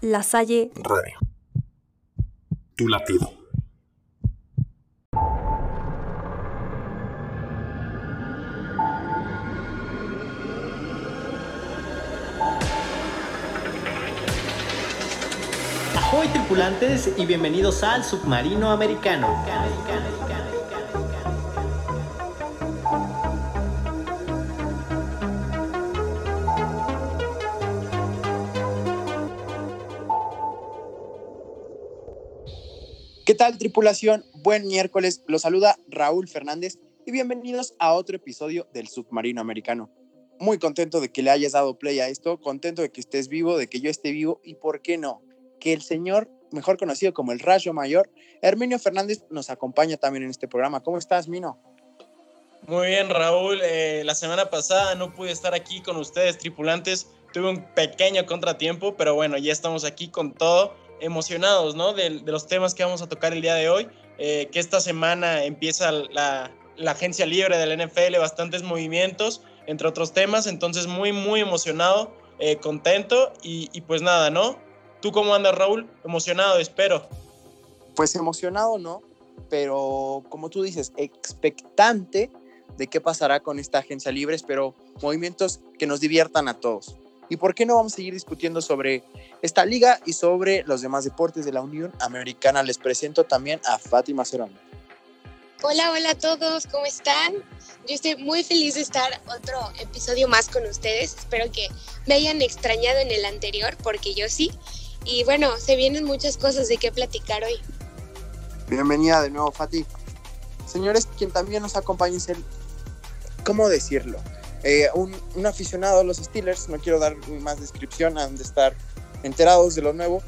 La Salle Radio. Tu latido. Ahoy tripulantes y bienvenidos al submarino americano. ¿Qué tal tripulación? Buen miércoles, los saluda Raúl Fernández y bienvenidos a otro episodio del submarino americano. Muy contento de que le hayas dado play a esto, contento de que estés vivo, de que yo esté vivo y por qué no, que el señor, mejor conocido como el Rayo Mayor, Herminio Fernández, nos acompaña también en este programa. ¿Cómo estás, Mino? Muy bien, Raúl. Eh, la semana pasada no pude estar aquí con ustedes, tripulantes. Tuve un pequeño contratiempo, pero bueno, ya estamos aquí con todo emocionados, ¿no? De, los temas que vamos a tocar el día de hoy, eh, que esta semana empieza la, agencia libre del NFL, bastantes movimientos, entre otros temas, entonces muy, muy emocionado, eh, contento y, pues nada, ¿no? ¿Tú cómo andas, Raúl? Emocionado, espero. Pues emocionado, ¿no? Pero como tú dices, expectante de qué pasará con esta agencia libre, espero movimientos que nos diviertan a todos. ¿Y por qué no vamos a seguir discutiendo sobre esta liga y sobre los demás deportes de la Unión Americana? Les presento también a Fátima Cerón. Hola, hola a todos, ¿cómo están? Yo estoy muy feliz de estar otro episodio más con ustedes. Espero que me hayan extrañado en el anterior, porque yo sí. Y bueno, se vienen muchas cosas de qué platicar hoy. Bienvenida de nuevo, Fati. Señores, quien también nos acompaña es el, ¿cómo decirlo? Eh, un, aficionado a los Steelers, no quiero dar más descripción, han de estar enterados de lo nuevo,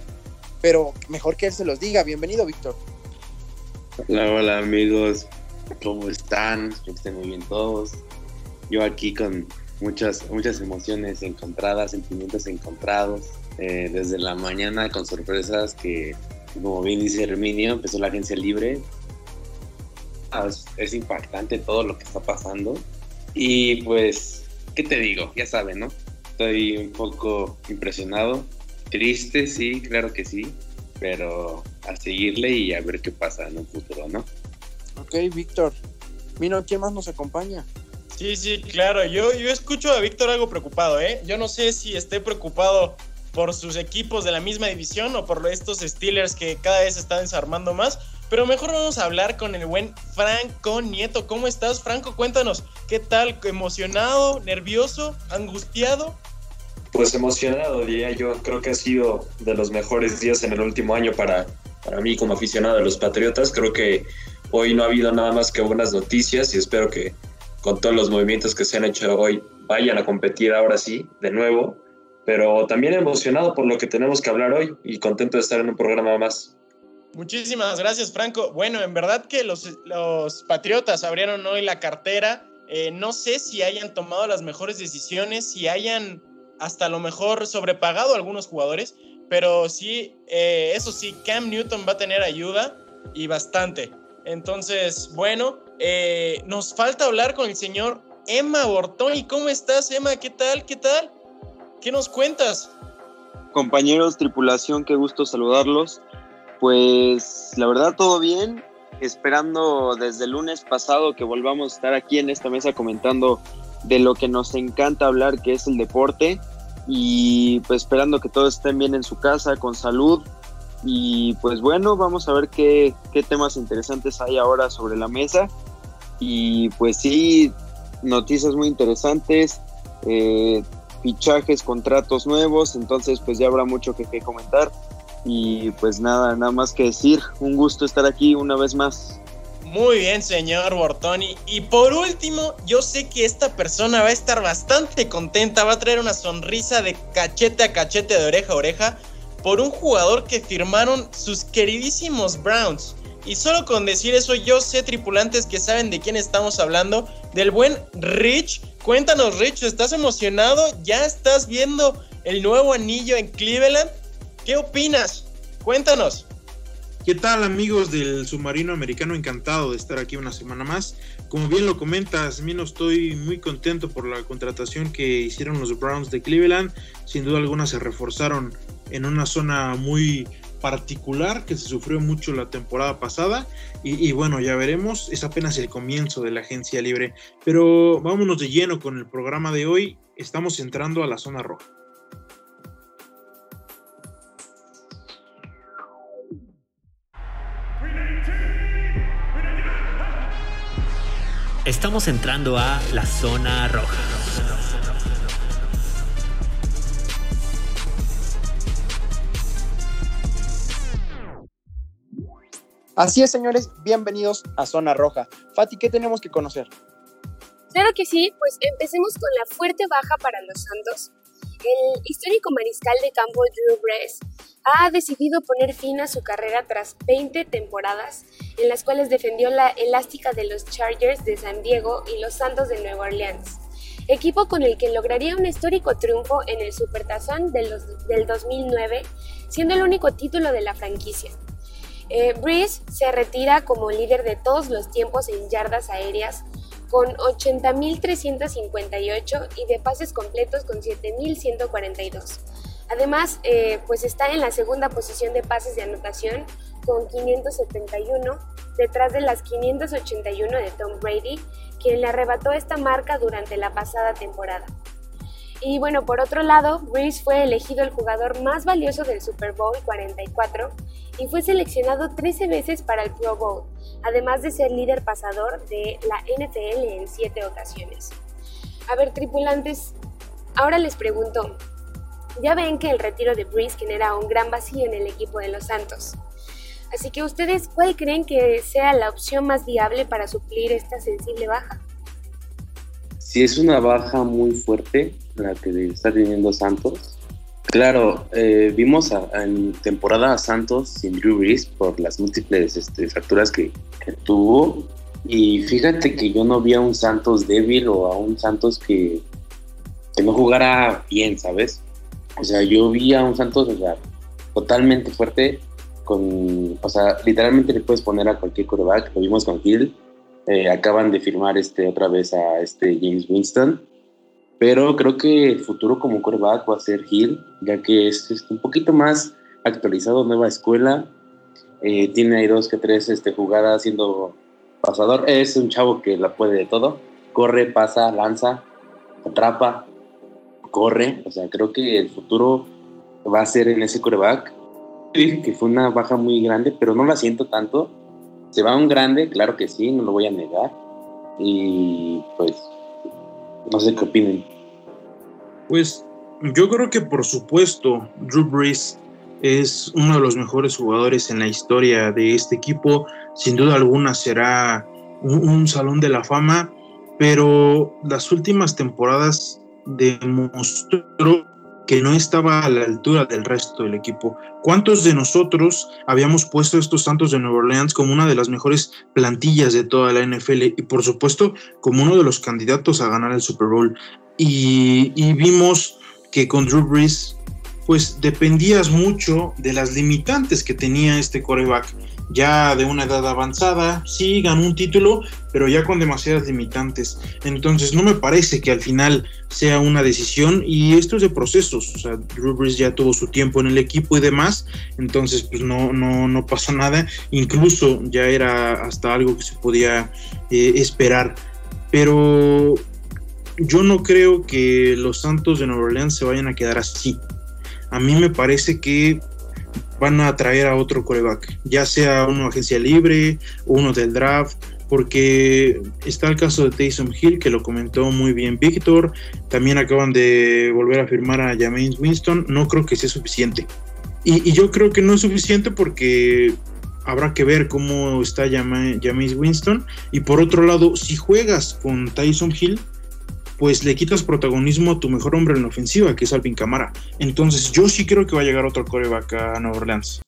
pero mejor que él se los diga. Bienvenido, Víctor. Hola, hola amigos, ¿cómo están? Espero que estén muy bien todos. Yo aquí con muchas, muchas emociones encontradas, sentimientos encontrados, eh, desde la mañana con sorpresas que, como bien dice Herminio, empezó la agencia libre. Ah, es impactante todo lo que está pasando y pues, ¿qué te digo? Ya saben, ¿no? Estoy un poco impresionado, triste, sí, claro que sí, pero a seguirle y a ver qué pasa en un futuro, ¿no? Ok, Víctor. Mino, ¿quién más nos acompaña? Sí, sí, claro. Yo, yo escucho a Víctor algo preocupado, ¿eh? Yo no sé si esté preocupado por sus equipos de la misma división o por estos Steelers que cada vez están desarmando más, pero mejor vamos a hablar con el buen Franco Nieto. ¿Cómo estás, Franco? Cuéntanos, ¿qué tal? ¿Emocionado, nervioso, angustiado? Pues emocionado, diría yo. Creo que ha sido de los mejores días en el último año para, para mí como aficionado de los Patriotas. Creo que hoy no ha habido nada más que buenas noticias y espero que con todos los movimientos que se han hecho hoy vayan a competir ahora sí, de nuevo. Pero también emocionado por lo que tenemos que hablar hoy y contento de estar en un programa más. Muchísimas gracias, Franco. Bueno, en verdad que los, los Patriotas abrieron hoy la cartera. Eh, no sé si hayan tomado las mejores decisiones, si hayan hasta lo mejor sobrepagado a algunos jugadores, pero sí, eh, eso sí, Cam Newton va a tener ayuda y bastante. Entonces, bueno, eh, nos falta hablar con el señor Emma Bortoni. ¿Cómo estás, Emma? ¿Qué tal? ¿Qué tal? ¿Qué nos cuentas? Compañeros, tripulación, qué gusto saludarlos. Pues la verdad todo bien, esperando desde el lunes pasado que volvamos a estar aquí en esta mesa comentando de lo que nos encanta hablar, que es el deporte, y pues esperando que todos estén bien en su casa, con salud, y pues bueno, vamos a ver qué, qué temas interesantes hay ahora sobre la mesa, y pues sí, noticias muy interesantes, eh, fichajes, contratos nuevos, entonces pues ya habrá mucho que, que comentar. Y pues nada, nada más que decir, un gusto estar aquí una vez más. Muy bien, señor Bortoni. Y por último, yo sé que esta persona va a estar bastante contenta, va a traer una sonrisa de cachete a cachete, de oreja a oreja, por un jugador que firmaron sus queridísimos Browns. Y solo con decir eso, yo sé tripulantes que saben de quién estamos hablando, del buen Rich. Cuéntanos, Rich, ¿estás emocionado? ¿Ya estás viendo el nuevo anillo en Cleveland? ¿Qué opinas? Cuéntanos. ¿Qué tal amigos del submarino americano? Encantado de estar aquí una semana más. Como bien lo comentas, Mino, estoy muy contento por la contratación que hicieron los Browns de Cleveland. Sin duda alguna se reforzaron en una zona muy particular que se sufrió mucho la temporada pasada y, y, bueno, ya veremos, es apenas el comienzo de la agencia libre, pero vámonos de lleno con el programa de hoy, estamos entrando a la zona roja. Estamos entrando a la zona roja. Así es, señores, bienvenidos a Zona Roja. Fati, ¿qué tenemos que conocer? Claro que sí, pues empecemos con la fuerte baja para los Santos. El histórico mariscal de campo Drew Brees ha decidido poner fin a su carrera tras 20 temporadas en las cuales defendió la elástica de los Chargers de San Diego y los Santos de Nueva Orleans, equipo con el que lograría un histórico triunfo en el Supertazón del 2009, siendo el único título de la franquicia. Eh, Breeze se retira como líder de todos los tiempos en yardas aéreas con 80.358 y de pases completos con 7.142. Además, eh, pues está en la segunda posición de pases de anotación con 571, detrás de las 581 de Tom Brady, quien le arrebató esta marca durante la pasada temporada. Y bueno, por otro lado, Breeze fue elegido el jugador más valioso del Super Bowl 44 y fue seleccionado 13 veces para el Pro Bowl, además de ser líder pasador de la NFL en 7 ocasiones. A ver, tripulantes, ahora les pregunto, ya ven que el retiro de Breeze genera un gran vacío en el equipo de los Santos. Así que ustedes, ¿cuál creen que sea la opción más viable para suplir esta sensible baja? Si es una baja muy fuerte la que está teniendo Santos. Claro, eh, vimos en temporada a Santos sin Drew Brees por las múltiples este, fracturas que, que, tuvo. Y fíjate que yo no vi a un Santos débil o a un Santos que, que no jugara bien, ¿sabes? O sea, yo vi a un Santos o sea, totalmente fuerte, con, o sea, literalmente le puedes poner a cualquier quarterback, lo vimos con Hill, eh, acaban de firmar este, otra vez a este James Winston, pero creo que el futuro como quarterback va a ser Hill, ya que es, es un poquito más actualizado, nueva escuela, eh, tiene ahí dos que tres este, jugadas siendo pasador, es un chavo que la puede de todo, corre, pasa, lanza, atrapa, corre, o sea, creo que el futuro va a ser en ese coreback. Dije que fue una baja muy grande, pero no la siento tanto. Se va un grande, claro que sí, no lo voy a negar. Y pues, no sé qué opinen. Pues yo creo que por supuesto, Drew Brees es uno de los mejores jugadores en la historia de este equipo. Sin duda alguna será un, un salón de la fama, pero las últimas temporadas demostró que no estaba a la altura del resto del equipo. ¿Cuántos de nosotros habíamos puesto estos Santos de Nueva Orleans como una de las mejores plantillas de toda la NFL y por supuesto como uno de los candidatos a ganar el Super Bowl? Y, y vimos que con Drew Brees pues dependías mucho de las limitantes que tenía este coreback ya de una edad avanzada, sí ganó un título, pero ya con demasiadas limitantes. Entonces no me parece que al final sea una decisión y esto es de procesos. O sea, Drew ya tuvo su tiempo en el equipo y demás, entonces pues no, no, no pasa nada. Incluso ya era hasta algo que se podía eh, esperar. Pero yo no creo que los Santos de Nueva Orleans se vayan a quedar así. A mí me parece que van a traer a otro coreback, ya sea una agencia libre uno del draft, porque está el caso de Taysom Hill, que lo comentó muy bien Víctor, también acaban de volver a firmar a James Winston, no creo que sea suficiente. Y, y, yo creo que no es suficiente porque habrá que ver cómo está James Winston, y por otro lado, si juegas con Tyson Hill, pues le quitas protagonismo a tu mejor hombre en la ofensiva, que es Alvin Camara. Entonces yo sí creo que va a llegar otro coreback a Nueva Orleans.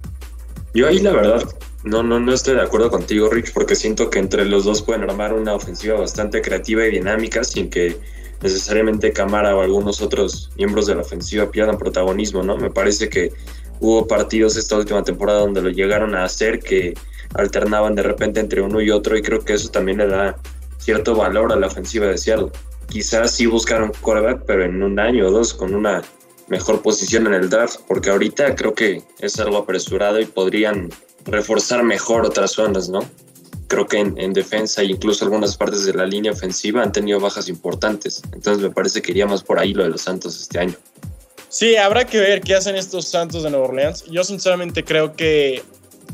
Yo ahí la verdad no, no, no estoy de acuerdo contigo, Rich, porque siento que entre los dos pueden armar una ofensiva bastante creativa y dinámica sin que necesariamente Camara o algunos otros miembros de la ofensiva pierdan protagonismo, ¿no? Me parece que hubo partidos esta última temporada donde lo llegaron a hacer que alternaban de repente entre uno y otro y creo que eso también le da cierto valor a la ofensiva de Seattle quizás sí buscar un quarterback, pero en un año o dos con una mejor posición en el draft, porque ahorita creo que es algo apresurado y podrían reforzar mejor otras zonas, ¿no? Creo que en, defensa e incluso algunas partes de la línea ofensiva han tenido bajas importantes. Entonces me parece que iría más por ahí lo de los Santos este año. Sí, habrá que ver qué hacen estos Santos de Nueva Orleans. Yo sinceramente creo que,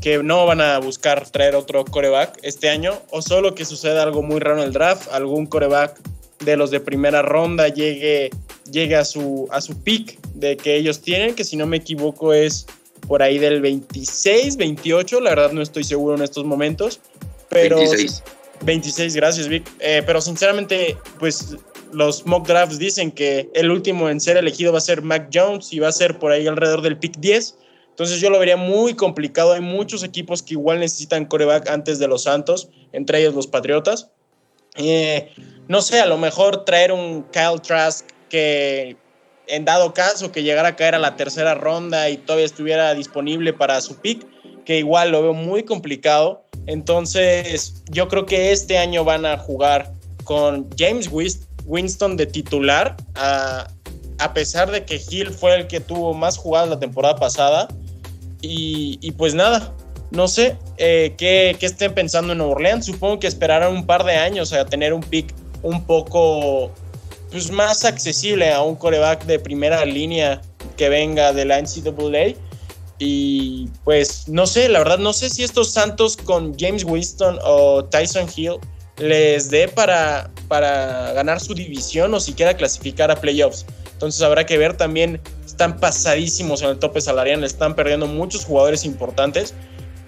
que no van a buscar traer otro coreback este año o solo que suceda algo muy raro en el draft, algún coreback de los de primera ronda llegue, llegue a, su, a su pick de que ellos tienen, que si no me equivoco es por ahí del 26, 28, la verdad no estoy seguro en estos momentos, pero... 26. 26, gracias Vic. Eh, pero sinceramente, pues los mock drafts dicen que el último en ser elegido va a ser Mac Jones y va a ser por ahí alrededor del pick 10. Entonces yo lo vería muy complicado. Hay muchos equipos que igual necesitan coreback antes de los Santos, entre ellos los Patriotas. Eh, no sé, a lo mejor traer un Kyle Trask que en dado caso que llegara a caer a la tercera ronda y todavía estuviera disponible para su pick, que igual lo veo muy complicado. Entonces, yo creo que este año van a jugar con James Winston de titular, a, pesar de que Hill fue el que tuvo más jugadas la temporada pasada. Y, pues nada, no sé eh, ¿qué, estén pensando en Nueva Orleans. Supongo que esperarán un par de años a tener un pick un poco pues, más accesible a un coreback de primera línea que venga de la NCAA. Y pues no sé, la verdad no sé si estos Santos con James Winston o Tyson Hill les dé para, para ganar su división o siquiera clasificar a playoffs. Entonces habrá que ver también, están pasadísimos en el tope salarial, están perdiendo muchos jugadores importantes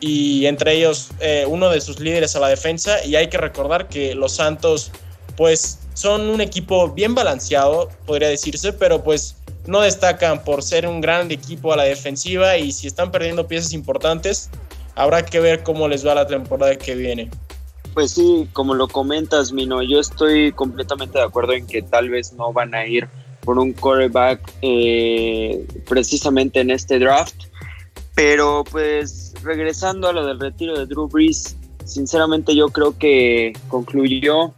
y entre ellos eh, uno de sus líderes a la defensa. Y hay que recordar que los Santos pues son un equipo bien balanceado, podría decirse, pero pues no destacan por ser un gran equipo a la defensiva. Y si están perdiendo piezas importantes, habrá que ver cómo les va la temporada que viene. Pues sí, como lo comentas, Mino, yo estoy completamente de acuerdo en que tal vez no van a ir por un quarterback eh, precisamente en este draft, pero pues regresando a lo del retiro de Drew Brees, sinceramente yo creo que concluyó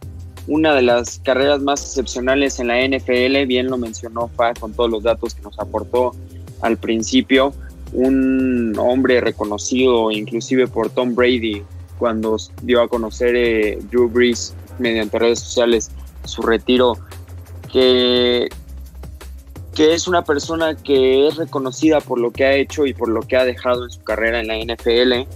una de las carreras más excepcionales en la NFL, bien lo mencionó Fa con todos los datos que nos aportó al principio, un hombre reconocido inclusive por Tom Brady cuando dio a conocer eh, Drew Brees mediante redes sociales su retiro, que, que es una persona que es reconocida por lo que ha hecho y por lo que ha dejado en su carrera en la NFL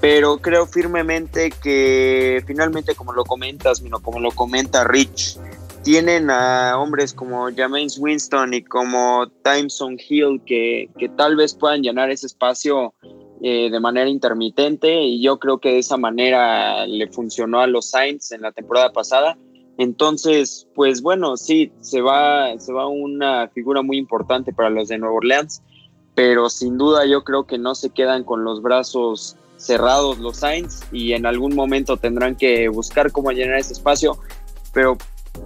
pero creo firmemente que finalmente, como lo comentas, como lo comenta Rich, tienen a hombres como James Winston y como Timeson Hill que, que tal vez puedan llenar ese espacio eh, de manera intermitente y yo creo que de esa manera le funcionó a los Saints en la temporada pasada. Entonces, pues bueno, sí, se va, se va una figura muy importante para los de Nueva Orleans, pero sin duda yo creo que no se quedan con los brazos cerrados los Saints y en algún momento tendrán que buscar cómo llenar ese espacio, pero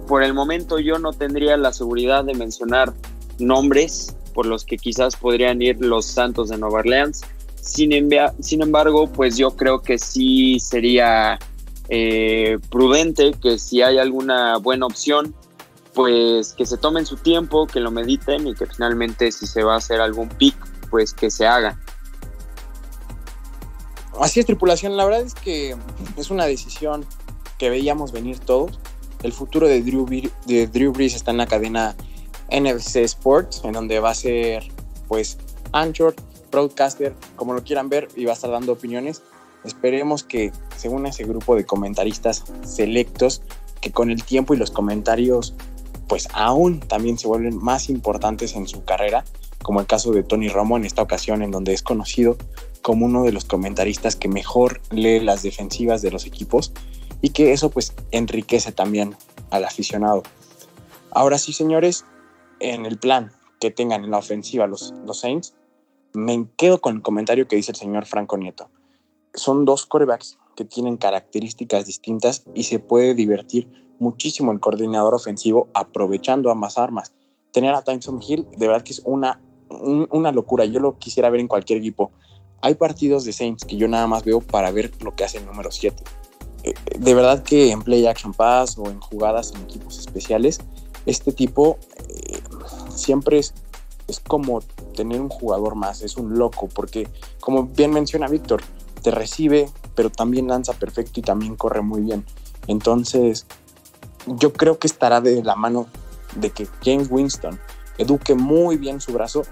por el momento yo no tendría la seguridad de mencionar nombres por los que quizás podrían ir los Santos de Nueva Orleans. Sin, sin embargo, pues yo creo que sí sería eh, prudente que si hay alguna buena opción, pues que se tomen su tiempo, que lo mediten y que finalmente si se va a hacer algún pick, pues que se haga. Así es, tripulación. La verdad es que es una decisión que veíamos venir todos. El futuro de Drew, de Drew Brees está en la cadena NFC Sports, en donde va a ser, pues, Anchor, Broadcaster, como lo quieran ver, y va a estar dando opiniones. Esperemos que según ese grupo de comentaristas selectos, que con el tiempo y los comentarios, pues aún también se vuelven más importantes en su carrera, como el caso de Tony Romo en esta ocasión, en donde es conocido como uno de los comentaristas que mejor lee las defensivas de los equipos y que eso pues enriquece también al aficionado. Ahora sí, señores, en el plan que tengan en la ofensiva los, los Saints, me quedo con el comentario que dice el señor Franco Nieto. Son dos corebacks que tienen características distintas y se puede divertir muchísimo el coordinador ofensivo aprovechando ambas armas. Tener a Tyson Hill de verdad que es una, una locura. Yo lo quisiera ver en cualquier equipo. Hay partidos de Saints que yo nada más veo para ver lo que hace el número 7. Eh, de verdad que en Play Action Pass o en jugadas en equipos especiales, este tipo eh, siempre es es como tener un jugador más, es un loco, porque como bien menciona Víctor, te recibe, pero también lanza perfecto y también corre muy bien. Entonces, yo creo que estará de la mano de que James Winston eduque muy bien su brazo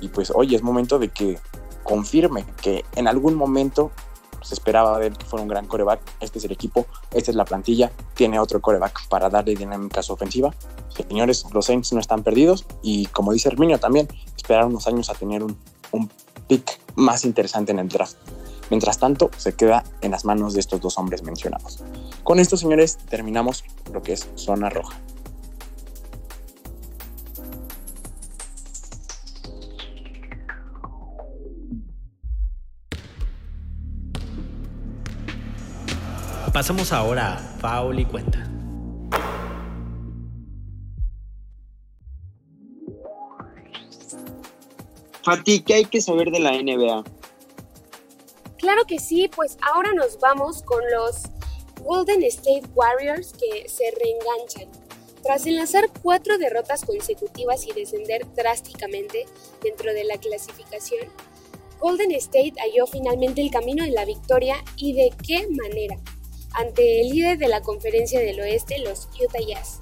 y pues hoy es momento de que confirme que en algún momento se esperaba de él que fuera un gran coreback. Este es el equipo, esta es la plantilla, tiene otro coreback para darle dinámica a su ofensiva. Señores, los Saints no están perdidos y como dice Herminio también, esperar unos años a tener un, un pick más interesante en el draft. Mientras tanto, se queda en las manos de estos dos hombres mencionados. Con esto, señores, terminamos lo que es zona roja. Pasamos ahora a Paul y Cuenta. Fati, ¿qué hay que saber de la NBA? Claro que sí, pues ahora nos vamos con los Golden State Warriors que se reenganchan. Tras enlazar cuatro derrotas consecutivas y descender drásticamente dentro de la clasificación, Golden State halló finalmente el camino de la victoria y de qué manera, ante el líder de la conferencia del oeste, los Utah Jazz.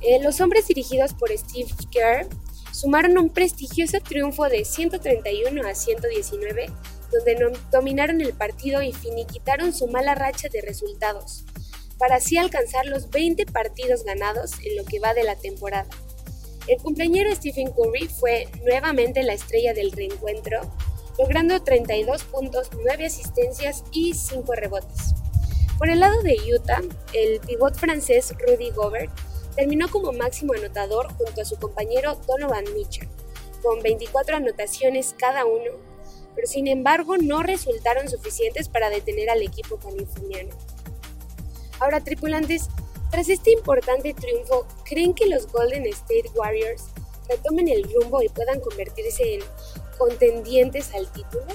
Eh, los hombres dirigidos por Steve Kerr sumaron un prestigioso triunfo de 131 a 119, donde dominaron el partido y finiquitaron su mala racha de resultados, para así alcanzar los 20 partidos ganados en lo que va de la temporada. El cumpleañero Stephen Curry fue nuevamente la estrella del reencuentro, logrando 32 puntos, 9 asistencias y 5 rebotes. Por el lado de Utah, el pivot francés Rudy Gobert terminó como máximo anotador junto a su compañero Donovan Mitchell, con 24 anotaciones cada uno, pero sin embargo no resultaron suficientes para detener al equipo californiano. Ahora, tripulantes, tras este importante triunfo, ¿creen que los Golden State Warriors retomen el rumbo y puedan convertirse en contendientes al título?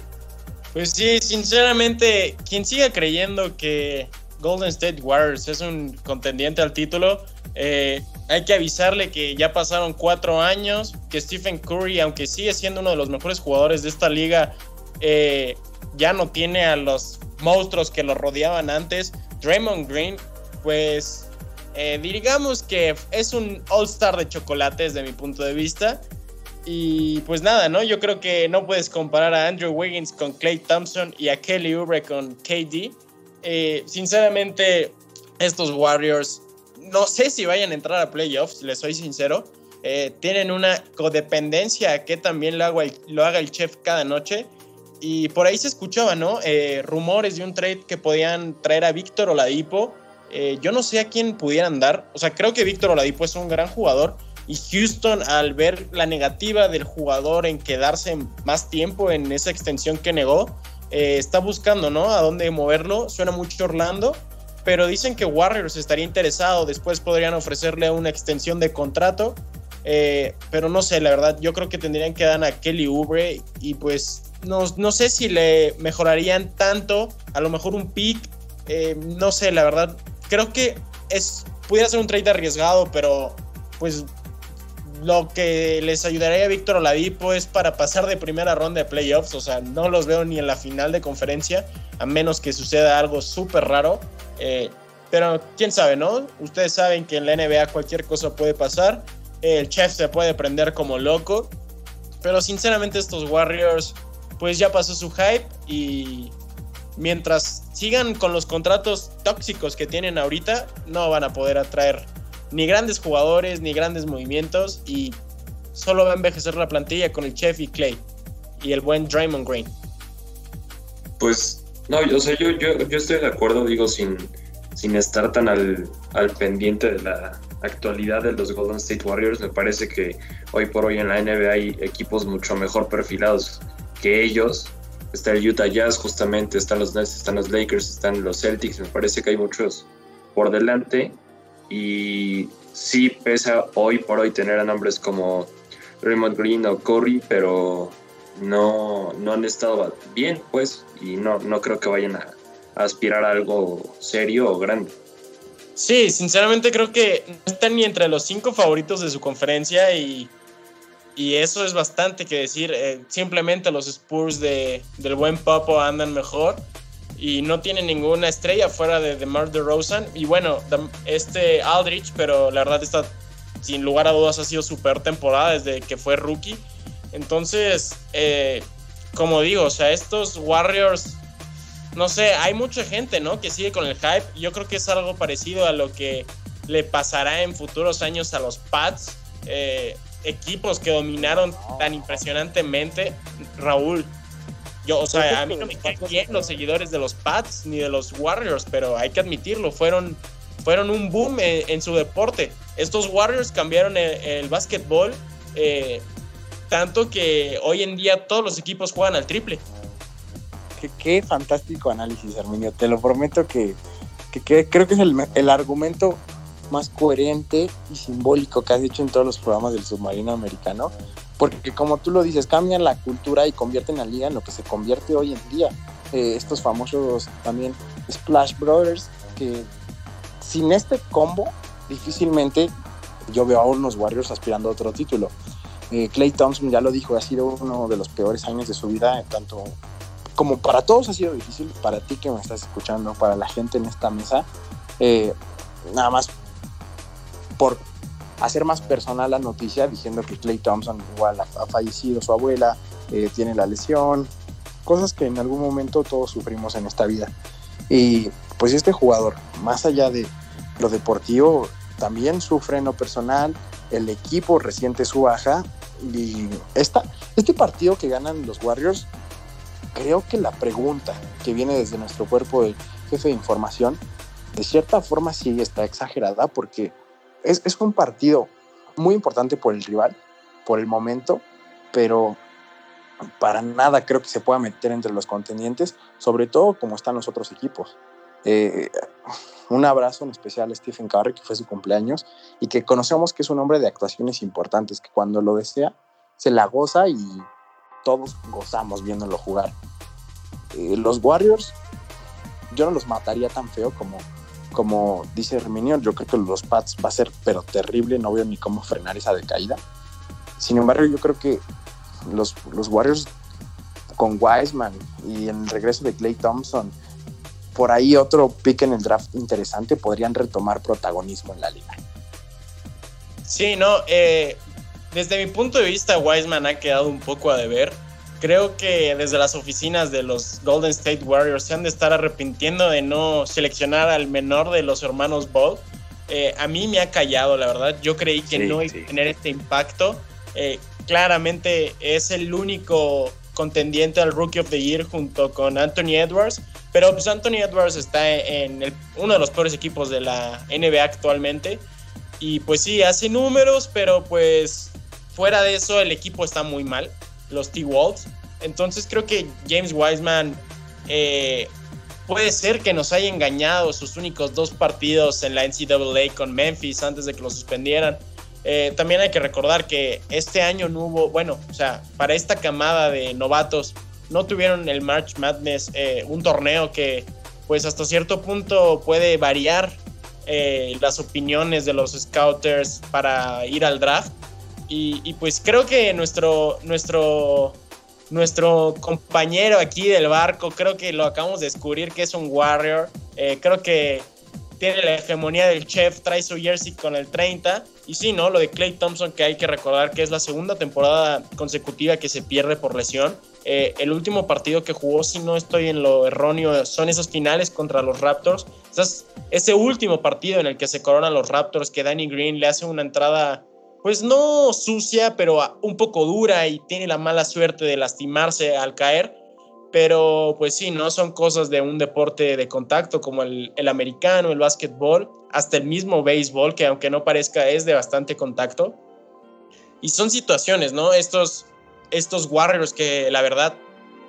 Pues sí, sinceramente, quien siga creyendo que Golden State Warriors es un contendiente al título, eh, hay que avisarle que ya pasaron cuatro años, que Stephen Curry, aunque sigue siendo uno de los mejores jugadores de esta liga, eh, ya no tiene a los monstruos que lo rodeaban antes. Draymond Green, pues eh, digamos que es un all-star de chocolate desde mi punto de vista. Y pues nada, ¿no? Yo creo que no puedes comparar a Andrew Wiggins con Clay Thompson y a Kelly Oubre con KD. sinceramente, estos Warriors no sé si vayan a entrar a playoffs, les soy sincero. Eh, tienen una codependencia que también lo haga el chef cada noche. Y por ahí se escuchaba, ¿no? Eh, rumores de un trade que podían traer a Víctor Oladipo. Eh, yo no sé a quién pudieran dar. O sea, creo que Víctor Oladipo es un gran jugador. Y Houston, al ver la negativa del jugador en quedarse más tiempo en esa extensión que negó, está buscando, ¿no? A dónde moverlo. Suena mucho Orlando pero dicen que Warriors estaría interesado, después podrían ofrecerle una extensión de contrato, eh, pero no sé, la verdad, yo creo que tendrían que dar a Kelly Oubre y pues no, no sé si le mejorarían tanto, a lo mejor un pick, eh, no sé, la verdad, creo que es, pudiera ser un trade arriesgado, pero pues lo que les ayudaría a Víctor Oladipo es para pasar de primera ronda de playoffs, o sea, no los veo ni en la final de conferencia, a menos que suceda algo súper raro. Eh, pero quién sabe, ¿no? Ustedes saben que en la NBA cualquier cosa puede pasar. El chef se puede prender como loco. Pero sinceramente estos Warriors pues ya pasó su hype y mientras sigan con los contratos tóxicos que tienen ahorita, no van a poder atraer ni grandes jugadores, ni grandes movimientos y solo va a envejecer la plantilla con el Chef y Clay y el buen Draymond Green. Pues no, yo, o yo, yo, yo estoy de acuerdo, digo, sin, sin estar tan al, al pendiente de la actualidad de los Golden State Warriors. Me parece que hoy por hoy en la NBA hay equipos mucho mejor perfilados que ellos. Está el Utah Jazz, justamente, están los Nets, están los Lakers, están los Celtics. Me parece que hay muchos por delante. Y sí pesa hoy por hoy tener a nombres como Raymond Green o Curry, pero no, no han estado bien, pues, y no, no creo que vayan a, aspirar a algo serio o grande. Sí, sinceramente creo que no están ni entre los cinco favoritos de su conferencia y, y eso es bastante que decir. Eh, simplemente los Spurs de, del buen Popo andan mejor y no tienen ninguna estrella fuera de DeMar DeRozan. Y bueno, este Aldrich, pero la verdad está sin lugar a dudas ha sido super temporada desde que fue rookie. Entonces, eh, como digo, o sea, estos Warriors, no sé, hay mucha gente, ¿no? Que sigue con el hype. Yo creo que es algo parecido a lo que le pasará en futuros años a los Pats. Eh, equipos que dominaron tan impresionantemente, Raúl. Yo, o sea, a mí no me caen bien los seguidores de los Pats ni de los Warriors, pero hay que admitirlo, fueron, fueron un boom en, su deporte. Estos Warriors cambiaron el, el básquetbol eh, tanto que hoy en día todos los equipos juegan al triple. Qué, fantástico análisis, Arminio. Te lo prometo que, creo que es el, el argumento más coherente y simbólico que has hecho en todos los programas del submarino americano, porque como tú lo dices, cambian la cultura y convierten la liga en lo que se convierte hoy en día. Eh, estos famosos también Splash Brothers, que sin este combo difícilmente yo veo a unos Warriors aspirando a otro título. Clay eh, Thompson ya lo dijo, ha sido uno de los peores años de su vida, tanto como para todos ha sido difícil, para ti que me estás escuchando, para la gente en esta mesa. Eh, nada más por hacer más personal la noticia diciendo que Clay Thompson igual ha, fallecido su abuela, eh, tiene la lesión, cosas que en algún momento todos sufrimos en esta vida. Y pues este jugador, más allá de lo deportivo, también sufre en lo personal, el equipo resiente su baja y esta, este partido que ganan los Warriors, creo que la pregunta que viene desde nuestro cuerpo de jefe de información, de cierta forma sí está exagerada porque es, es un partido muy importante por el rival, por el momento, pero para nada creo que se pueda meter entre los contendientes, sobre todo como están los otros equipos. Eh, un abrazo en especial a Stephen Curry, que fue su cumpleaños, y que conocemos que es un hombre de actuaciones importantes, que cuando lo desea, se la goza y todos gozamos viéndolo jugar. Eh, los Warriors, yo no los mataría tan feo como como dice Herminio, yo creo que los Pats va a ser pero terrible, no veo ni cómo frenar esa decaída. Sin embargo, yo creo que los, los Warriors con Wiseman y el regreso de Clay Thompson, por ahí otro pick en el draft interesante, podrían retomar protagonismo en la liga. Sí, no, eh, desde mi punto de vista, Wiseman ha quedado un poco a deber creo que desde las oficinas de los Golden State Warriors se han de estar arrepintiendo de no seleccionar al menor de los hermanos Ball. Eh, a mí me ha callado, la verdad. Yo creí que no iba a tener este impacto. Eh, claramente es el único contendiente al Rookie of the Year junto con Anthony Edwards. Pero pues Anthony Edwards está en uno de los peores equipos de la NBA actualmente. Y pues sí, hace números, pero pues fuera de eso el equipo está muy mal los T-Wolves. Entonces creo que James Wiseman eh, puede ser que nos haya engañado sus únicos dos partidos en la NCAA con Memphis antes de que lo suspendieran. Eh, también hay que recordar que este año no hubo, bueno, o sea, para esta camada de novatos no tuvieron el March Madness, eh, un torneo que pues hasta cierto punto puede variar las opiniones de los scouters para ir al draft. Y, pues creo que nuestro, nuestro, nuestro compañero aquí del barco, creo que lo acabamos de descubrir que es un Warrior. Eh, creo que tiene la hegemonía del chef, trae su jersey con el 30. Y sí, ¿no? Lo de Clay Thompson, que hay que recordar que es la segunda temporada consecutiva que se pierde por lesión. Eh, el último partido que jugó, si no estoy en lo erróneo, son esos finales contra los Raptors. ese último partido en el que se coronan los Raptors, que Danny Green le hace una entrada pues no sucia, pero un poco dura y tiene la mala suerte de lastimarse al caer. Pero pues sí, ¿no? Son cosas de un deporte de contacto como el, americano, el básquetbol, hasta el mismo béisbol, que aunque no parezca es de bastante contacto. Y son situaciones, ¿no? Estos, estos Warriors que la verdad,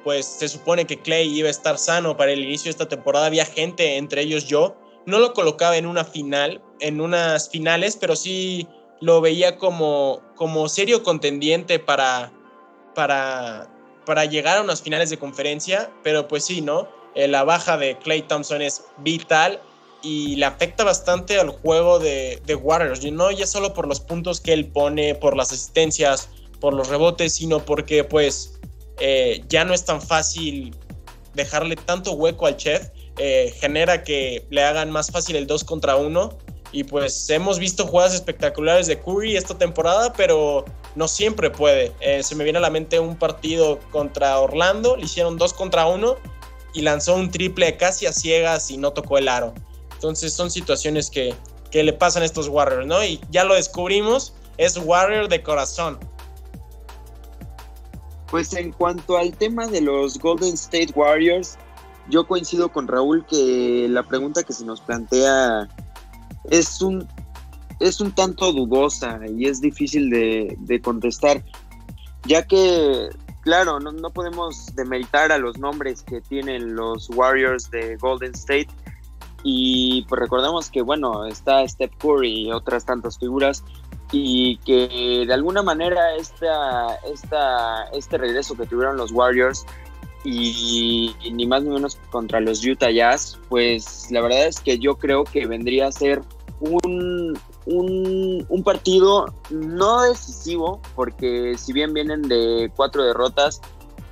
pues se supone que Clay iba a estar sano para el inicio de esta temporada. Había gente, entre ellos yo, no lo colocaba en una final, en unas finales, pero sí lo veía como, como serio contendiente para, para, para llegar a unas finales de conferencia, pero pues sí, ¿no? Eh, la baja de Clay Thompson es vital y le afecta bastante al juego de, de Warriors, no ya solo por los puntos que él pone, por las asistencias, por los rebotes, sino porque pues eh, ya no es tan fácil dejarle tanto hueco al chef. Eh, genera que le hagan más fácil el 2 contra 1. Y pues hemos visto jugadas espectaculares de Curry esta temporada, pero no siempre puede. Eh, se me viene a la mente un partido contra Orlando, le hicieron 2 contra 1 y lanzó un triple casi a ciegas y no tocó el aro. Entonces son situaciones que, que le pasan a estos Warriors, ¿no? Y ya lo descubrimos, es Warrior de corazón. Pues en cuanto al tema de los Golden State Warriors, yo coincido con Raúl que la pregunta que se nos plantea es un, es un tanto dudosa y es difícil de, de contestar, ya que, claro, no, no, podemos demeritar a los nombres que tienen los Warriors de Golden State. Y pues recordemos que, bueno, está Steph Curry y otras tantas figuras, y que de alguna manera esta, esta, este regreso que tuvieron los Warriors y, ni más ni menos contra los Utah Jazz, pues la verdad es que yo creo que vendría a ser un, un, un, partido no decisivo, porque si bien vienen de cuatro derrotas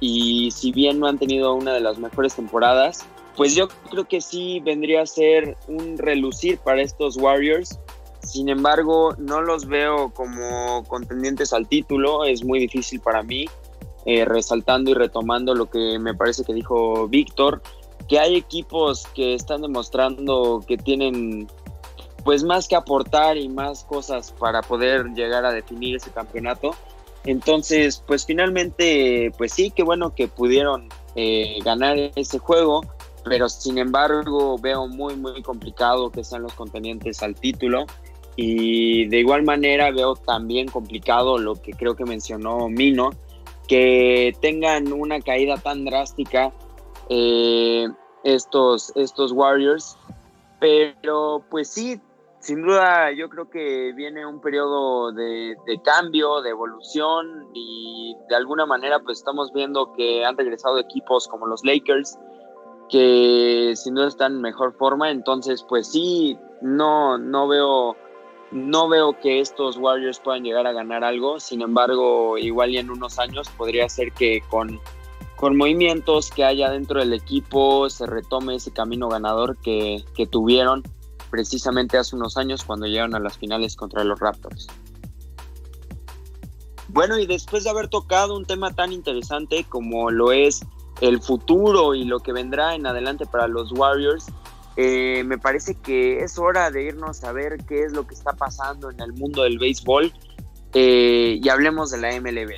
y si bien no han tenido una de las mejores temporadas, pues yo creo que sí vendría a ser un relucir para estos Warriors. Sin embargo, no los veo como contendientes al título, es muy difícil para mí, eh, resaltando y retomando lo que me parece que dijo Víctor, que hay equipos que están demostrando que tienen pues más que aportar y más cosas para poder llegar a definir ese campeonato. Entonces, pues finalmente, pues sí, qué bueno que pudieron eh, ganar ese juego, pero sin embargo veo muy, muy complicado que sean los contendientes al título. Y de igual manera veo también complicado lo que creo que mencionó Mino, que tengan una caída tan drástica eh, estos, estos Warriors. Pero pues sí, sin duda yo creo que viene un periodo de, de, cambio, de evolución y de alguna manera pues estamos viendo que han regresado equipos como los Lakers que sin duda están en mejor forma. Entonces pues sí, no, no veo no veo que estos Warriors puedan llegar a ganar algo, sin embargo, igual y en unos años podría ser que con, con movimientos que haya dentro del equipo se retome ese camino ganador que, que tuvieron precisamente hace unos años cuando llegaron a las finales contra los Raptors. Bueno, y después de haber tocado un tema tan interesante como lo es el futuro y lo que vendrá en adelante para los Warriors, eh, me parece que es hora de irnos a ver qué es lo que está pasando en el mundo del béisbol eh, y hablemos de la MLB.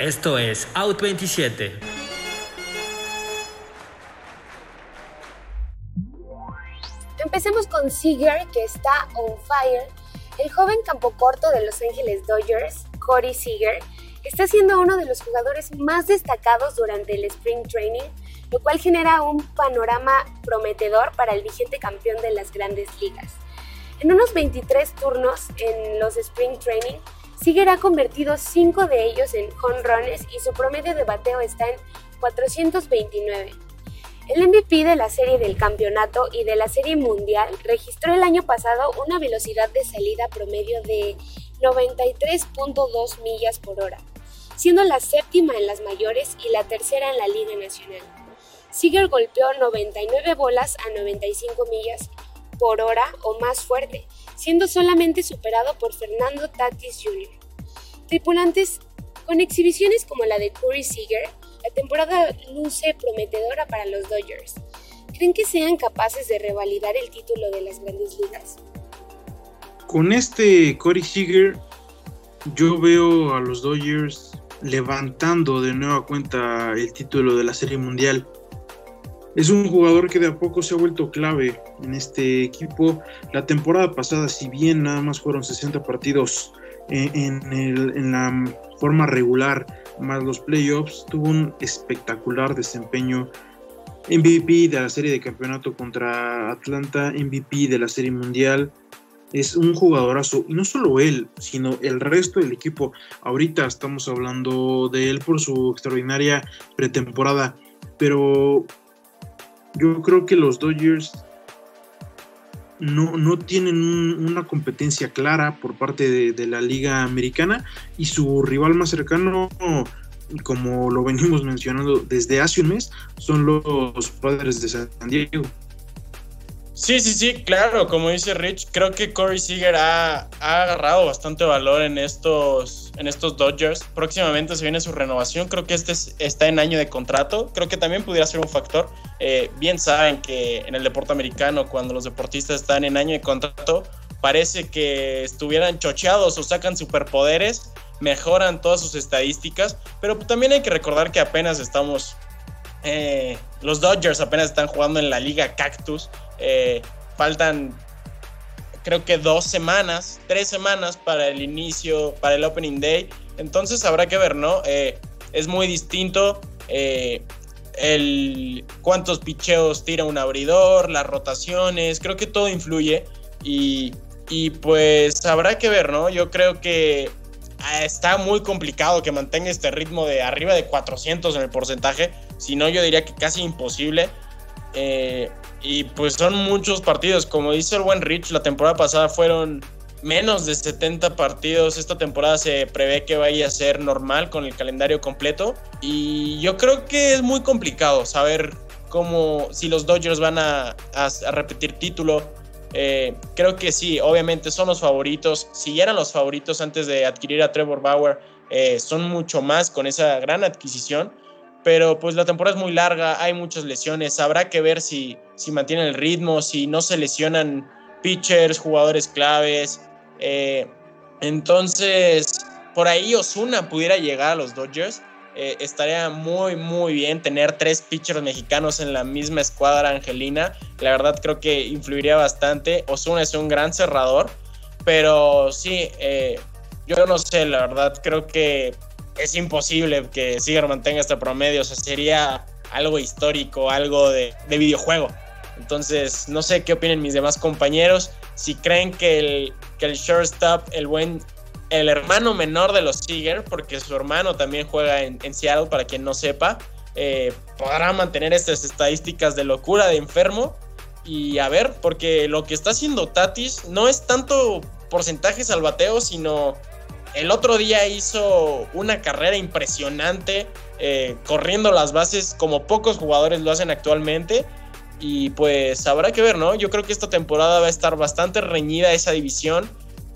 Esto es Out 27. Empecemos con Seager, que está on fire el joven campo corto de Los Ángeles Dodgers, Cody Seager, está siendo uno de los jugadores más destacados durante el Spring Training, lo cual genera un panorama prometedor para el vigente campeón de las grandes ligas. En unos 23 turnos en los Spring Training, Seager ha convertido 5 de ellos en home runs y su promedio de bateo está en 429. El MVP de la serie del campeonato y de la serie mundial registró el año pasado una velocidad de salida promedio de 93.2 millas por hora, siendo la séptima en las mayores y la tercera en la Liga Nacional. Seager golpeó 99 bolas a 95 millas por hora o más fuerte, siendo solamente superado por Fernando Tatis Jr. Tripulantes, con exhibiciones como la de Curry Seager, la temporada luce prometedora para los Dodgers. ¿Creen que sean capaces de revalidar el título de las grandes ligas? Con este Corey Seager, yo veo a los Dodgers levantando de nueva cuenta el título de la Serie Mundial. Es un jugador que de a poco se ha vuelto clave en este equipo. La temporada pasada, si bien nada más fueron 60 partidos en, en la forma regular, más los playoffs, tuvo un espectacular desempeño. MVP de la serie de campeonato contra Atlanta, MVP de la serie mundial. Es un jugadorazo, y no solo él, sino el resto del equipo. Ahorita estamos hablando de él por su extraordinaria pretemporada, pero yo creo que los Dodgers no, no tienen una competencia clara por parte de, la liga americana y su rival más cercano, como lo venimos mencionando desde hace un mes, son los padres de San Diego. Sí, sí, sí, claro, como dice Rich, creo que Corey Seager ha, agarrado bastante valor en estos, en estos Dodgers. Próximamente se viene su renovación, creo que este está en año de contrato, creo que también pudiera ser un factor. Eh, bien saben que en el deporte americano, cuando los deportistas están en año de contrato, parece que estuvieran chocheados o sacan superpoderes, mejoran todas sus estadísticas, pero también hay que recordar que apenas estamos eh, los Dodgers apenas están jugando en la Liga Cactus. Eh, faltan, creo que dos semanas, tres semanas para el inicio, para el Opening Day. Entonces habrá que ver, ¿no? Eh, es muy distinto el cuántos picheos tira un abridor, las rotaciones, creo que todo influye. Y, y pues habrá que ver, ¿no? Yo creo que está muy complicado que mantenga este ritmo de arriba de 400 en el porcentaje. Si no, yo diría que casi imposible. Eh, y pues son muchos partidos. Como dice el buen Rich, la temporada pasada fueron menos de 70 partidos. Esta temporada se prevé que vaya a ser normal con el calendario completo. Y yo creo que es muy complicado saber cómo, si los Dodgers van a, a repetir título eh, creo que sí, obviamente son los favoritos. Si eran los favoritos antes de adquirir a Trevor Bauer, eh, son mucho más con esa gran adquisición. Pero pues la temporada es muy larga, hay muchas lesiones. Habrá que ver si, si mantienen el ritmo, si no se lesionan pitchers, jugadores claves. Eh, entonces, por ahí Osuna pudiera llegar a los Dodgers. Eh, estaría muy, muy bien tener tres pitchers mexicanos en la misma escuadra angelina. La verdad creo que influiría bastante. Osuna es un gran cerrador, pero sí, eh, yo no sé, la verdad creo que es imposible que Seager mantenga este promedio. O sea, sería algo histórico, algo de, de videojuego. Entonces, no sé qué opinen mis demás compañeros. Si creen que el, que el shortstop, el buen el hermano menor de los Seager, porque su hermano también juega en, Seattle, para quien no sepa, eh, podrá mantener estas estadísticas de locura, de enfermo. Y a ver, porque lo que está haciendo Tatis no es tanto porcentajes al bateo, sino el otro día hizo una carrera impresionante, eh, corriendo las bases como pocos jugadores lo hacen actualmente. Y pues habrá que ver, ¿no? Yo creo que esta temporada va a estar bastante reñida esa división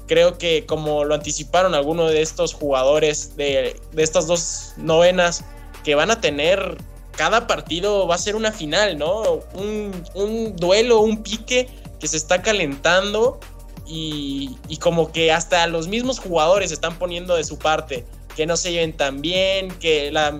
creo que como lo anticiparon algunos de estos jugadores de, estas dos novenas que van a tener cada partido va a ser una final, ¿no? Un, duelo, un pique que se está calentando y, como que hasta los mismos jugadores están poniendo de su parte, que no se lleven tan bien, que la,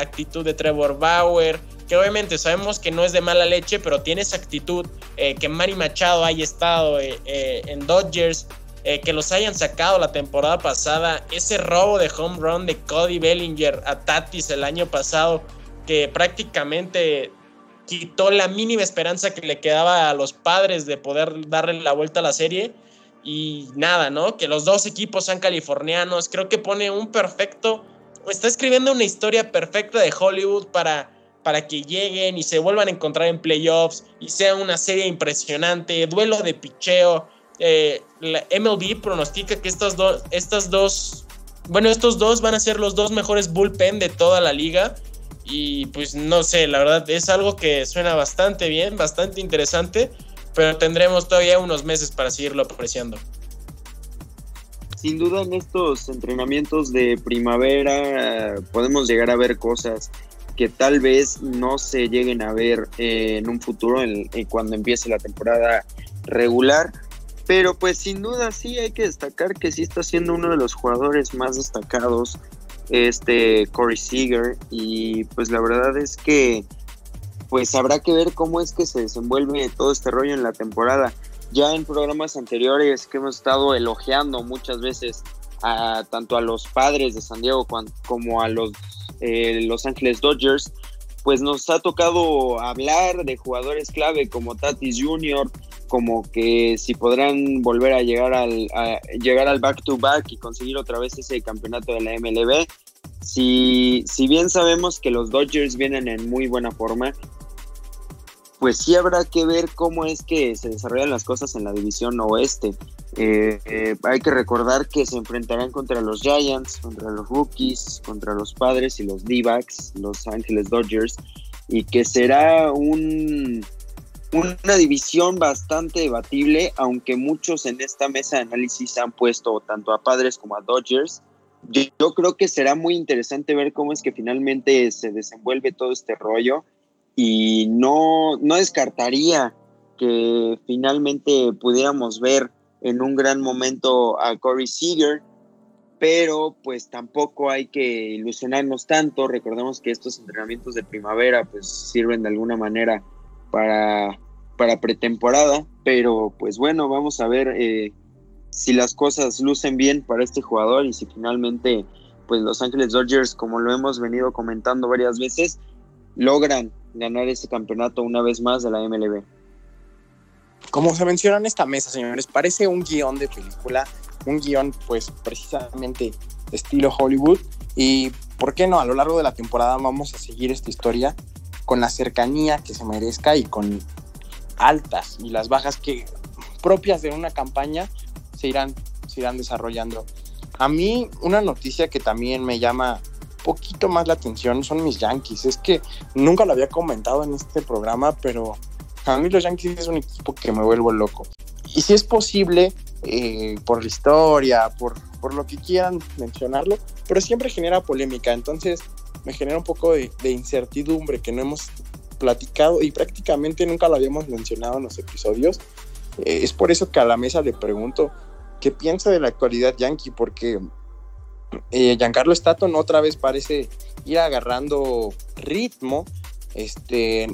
actitud de Trevor Bauer, que obviamente sabemos que no es de mala leche, pero tiene esa actitud, eh, que Manny Machado haya estado eh, eh, en Dodgers, eh, que los hayan sacado la temporada pasada, ese robo de home run de Cody Bellinger a Tatis el año pasado, que prácticamente quitó la mínima esperanza que le quedaba a los padres de poder darle la vuelta a la serie. Y nada, ¿no? Que los dos equipos sean californianos, creo que pone un perfecto, está escribiendo una historia perfecta de Hollywood para, para que lleguen y se vuelvan a encontrar en playoffs y sea una serie impresionante, duelo de picheo, eh, la MLB pronostica que estas, dos estas dos, bueno, estos dos van a ser los dos mejores bullpen de toda la liga. Y pues no sé, la verdad es algo que suena bastante bien, bastante interesante, pero tendremos todavía unos meses para seguirlo apreciando. Sin duda en estos entrenamientos de primavera podemos llegar a ver cosas que tal vez no se lleguen a ver en un futuro cuando empiece la temporada regular. Pero pues sin duda sí hay que destacar que sí está siendo uno de los jugadores más destacados, este Corey Seager, y pues la verdad es que pues habrá que ver cómo es que se desenvuelve todo este rollo en la temporada. Ya en programas anteriores que hemos estado elogiando muchas veces a tanto a los padres de San Diego como a los eh, Los Ángeles Dodgers, pues nos ha tocado hablar de jugadores clave como Tatis Jr., como que si podrán volver a llegar al, llegar al back to back y conseguir otra vez ese campeonato de la MLB. Si, si bien sabemos que los Dodgers vienen en muy buena forma, pues sí habrá que ver cómo es que se desarrollan las cosas en la división oeste. Eh, eh, hay que recordar que se enfrentarán contra los Giants, contra los Rookies, contra los Padres y los D-Backs, Los Ángeles Dodgers, y que será un, una división bastante debatible, aunque muchos en esta mesa de análisis han puesto tanto a Padres como a Dodgers. Yo, creo que será muy interesante ver cómo es que finalmente se desenvuelve todo este rollo y no, no descartaría que finalmente pudiéramos ver en un gran momento a Corey Seager, pero pues tampoco hay que ilusionarnos tanto. Recordemos que estos entrenamientos de primavera pues sirven de alguna manera para, para pretemporada, pero pues bueno, vamos a ver eh, si las cosas lucen bien para este jugador y si finalmente pues Los Ángeles Dodgers, como lo hemos venido comentando varias veces, logran ganar este campeonato una vez más de la MLB. Como se menciona en esta mesa, señores, parece un guion de película, un guion pues precisamente estilo Hollywood y por qué no, a lo largo de la temporada vamos a seguir esta historia con la cercanía que se merezca y con altas y las bajas que propias de una campaña se irán, se irán desarrollando. A mí una noticia que también me llama poquito más la atención son mis Yankees. Es que nunca lo había comentado en este programa, pero a mí los Yankees es un equipo que me vuelvo loco. Y si es posible, eh, por la historia, por, por lo que quieran mencionarlo, pero siempre genera polémica. Entonces me genera un poco de, incertidumbre que no hemos platicado y prácticamente nunca lo habíamos mencionado en los episodios. Eh, es por eso que a la mesa le pregunto, qué piensa de la actualidad Yankee, porque eh, Giancarlo Stanton otra vez parece ir agarrando ritmo. Este,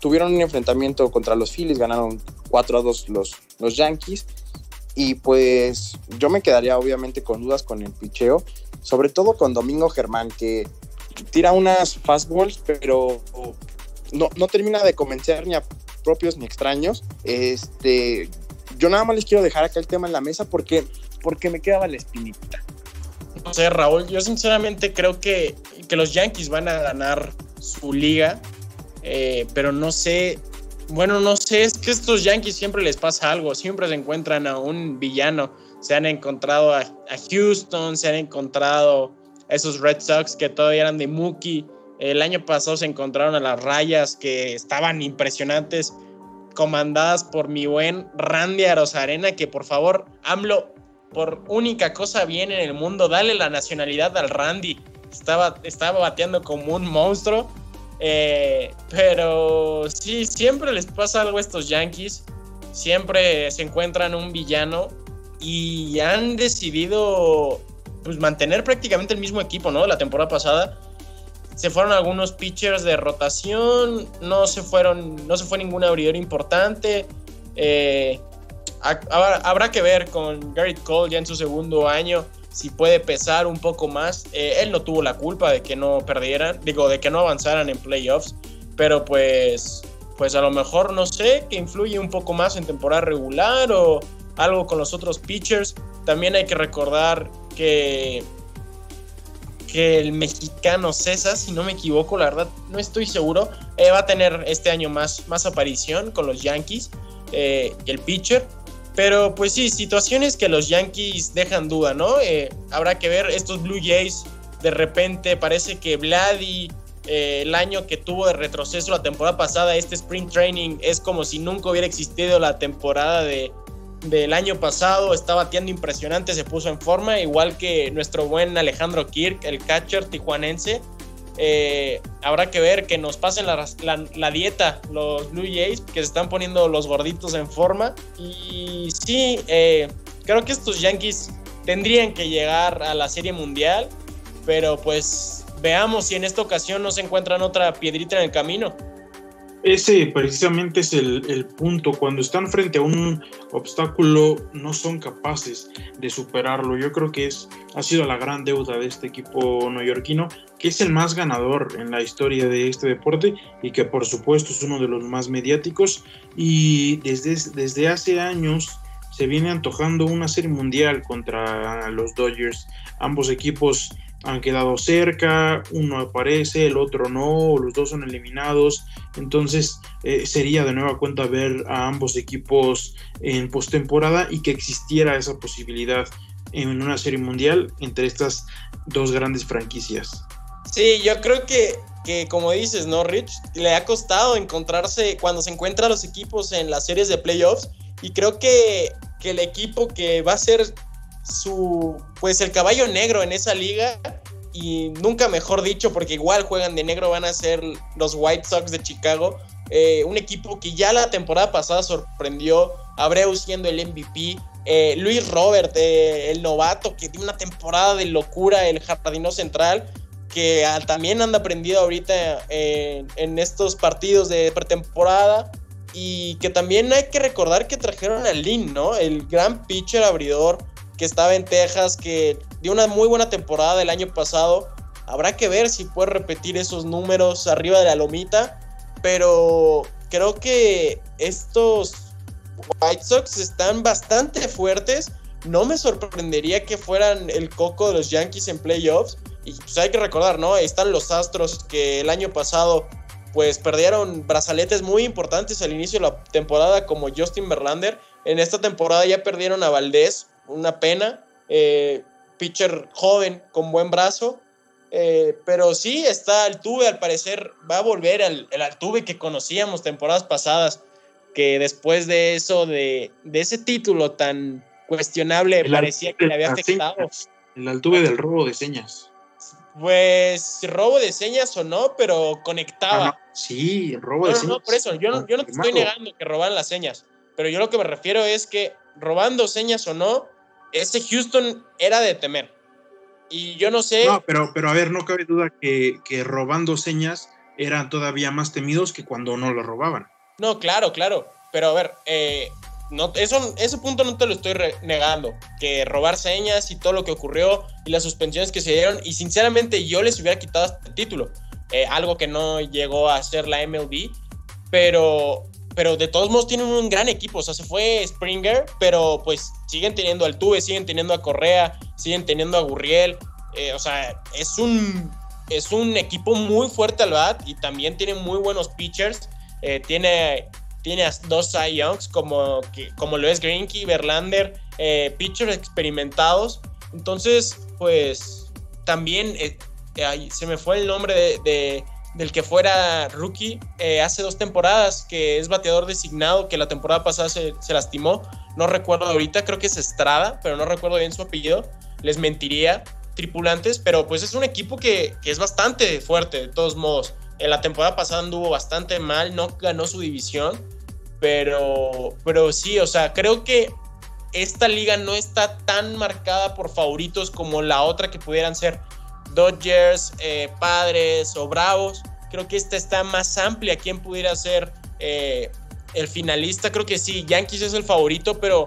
tuvieron un enfrentamiento contra los Phillies, ganaron 4 a 2 los, los Yankees. Y pues yo me quedaría obviamente con dudas con el picheo, sobre todo con Domingo Germán, que tira unas fastballs, pero no, no termina de convencer ni a propios ni extraños. Este, yo nada más les quiero dejar acá el tema en la mesa porque, porque me quedaba la espinita. No sé, Raúl, yo sinceramente creo que, que los Yankees van a ganar su liga, eh, pero no sé, bueno, no sé, es que estos Yankees siempre les pasa algo, siempre se encuentran a un villano, se han encontrado a, a Houston, se han encontrado esos Red Sox que todavía eran de Mookie, el año pasado se encontraron a las rayas que estaban impresionantes comandadas por mi buen Randy Arozarena, que por favor, AMLO, por única cosa bien en el mundo, dale la nacionalidad al Randy. Estaba, estaba bateando como un monstruo. Eh, pero sí, siempre les pasa algo a estos Yankees. Siempre se encuentran un villano y han decidido pues, mantener prácticamente el mismo equipo, ¿no? La temporada pasada se fueron algunos pitchers de rotación, no se fueron, no se fue ningún abridor importante. Eh, habrá, que ver con Garrett Cole ya en su segundo año si puede pesar un poco más. Eh, él no tuvo la culpa de que no perdieran, digo, de que no avanzaran en playoffs, pero pues, pues a lo mejor no sé, que influye un poco más en temporada regular o algo con los otros pitchers. También hay que recordar que que el mexicano César, si no me equivoco, la verdad no estoy seguro, eh, va a tener este año más, más aparición con los Yankees, eh, el pitcher. Pero pues sí, situaciones que los Yankees dejan duda, ¿no? Eh, habrá que ver estos Blue Jays, de repente parece que Vladi, el año que tuvo de retroceso la temporada pasada, este Spring Training es como si nunca hubiera existido la temporada de, del año pasado, está bateando impresionante, se puso en forma, igual que nuestro buen Alejandro Kirk, el catcher tijuanense. Eh, habrá que ver que nos pasen la, dieta los Blue Jays, que se están poniendo los gorditos en forma. Y sí, eh, creo que estos Yankees tendrían que llegar a la Serie Mundial, pero pues veamos si en esta ocasión no se encuentran otra piedrita en el camino. Ese precisamente es el, punto. Cuando están frente a un obstáculo, no son capaces de superarlo. Yo creo que es, ha sido la gran deuda de este equipo neoyorquino, que es el más ganador en la historia de este deporte y que por supuesto es uno de los más mediáticos. Y desde, desde hace años se viene antojando una serie mundial contra los Dodgers. Ambos equipos han quedado cerca, uno aparece, el otro no, los dos son eliminados. Entonces eh, sería de nueva cuenta ver a ambos equipos en postemporada y que existiera esa posibilidad en una serie mundial entre estas dos grandes franquicias. Sí, yo creo que, que como dices, ¿no, Rich? Le ha costado encontrarse cuando se encuentran los equipos en las series de playoffs y creo que, que el equipo que va a ser su, pues el caballo negro en esa liga y nunca mejor dicho porque igual juegan de negro van a ser los White Sox de Chicago, eh, un equipo que ya la temporada pasada sorprendió, Abreu siendo el MVP, eh, Luis Robert, eh, el novato que tiene una temporada de locura, el jardino central, que también anda aprendido ahorita en estos partidos de pretemporada. Y que también hay que recordar que trajeron a Lin, ¿no? El gran pitcher abridor que estaba en Texas, que dio una muy buena temporada el año pasado. Habrá que ver si puede repetir esos números arriba de la lomita. Pero creo que estos White Sox están bastante fuertes. No me sorprendería que fueran el coco de los Yankees en playoffs. Y pues hay que recordar, ¿no? Están los Astros que el año pasado pues perdieron brazaletes muy importantes al inicio de la temporada como Justin Verlander. En esta temporada ya perdieron a Valdés, una pena. Eh, pitcher joven con buen brazo. Eh, pero sí está Altuve, al parecer va a volver el Altuve que conocíamos temporadas pasadas, que después de eso, de, ese título tan cuestionable, parecía que le había afectado. El Altuve del robo de señas. Pues robo de señas o no, pero conectaba. Ah, sí, robo de señas. No, por eso, yo no, yo no te estoy negando que roban las señas, pero yo lo que me refiero es que robando señas o no, ese Houston era de temer. Y yo no sé. No, pero, pero a ver, no cabe duda que, que robando señas eran todavía más temidos que cuando no lo robaban. No, claro, claro. Pero a ver, eh, no, eso, ese punto no te lo estoy negando. Que robar señas y todo lo que ocurrió y las suspensiones que se dieron. Y sinceramente yo les hubiera quitado este título. Eh, algo que no llegó a ser la MLB. Pero, pero de todos modos tienen un gran equipo. O sea, se fue Springer, pero pues siguen teniendo al Tuve, siguen teniendo a Correa, siguen teniendo a Gurriel. Eh, o sea, es un, es un equipo muy fuerte al bat y también tiene muy buenos pitchers. Eh, tiene, tiene dos Cy Youngs como, como lo es Greinke, Verlander, eh, pitchers experimentados. Entonces, pues también se me fue el nombre de del que fuera rookie eh, hace dos temporadas, que es bateador designado, que la temporada pasada se, lastimó. No recuerdo ahorita, creo que es Estrada, pero no recuerdo bien su apellido. Les mentiría, tripulantes, pero pues es un equipo que, es bastante fuerte, de todos modos. En la temporada pasada anduvo bastante mal, no ganó su división, pero, pero sí, o sea, creo que esta liga no está tan marcada por favoritos como la otra que pudieran ser Dodgers, eh, Padres o Bravos. Creo que esta está más amplia. ¿Quién pudiera ser eh, el finalista? Creo que sí, Yankees es el favorito, pero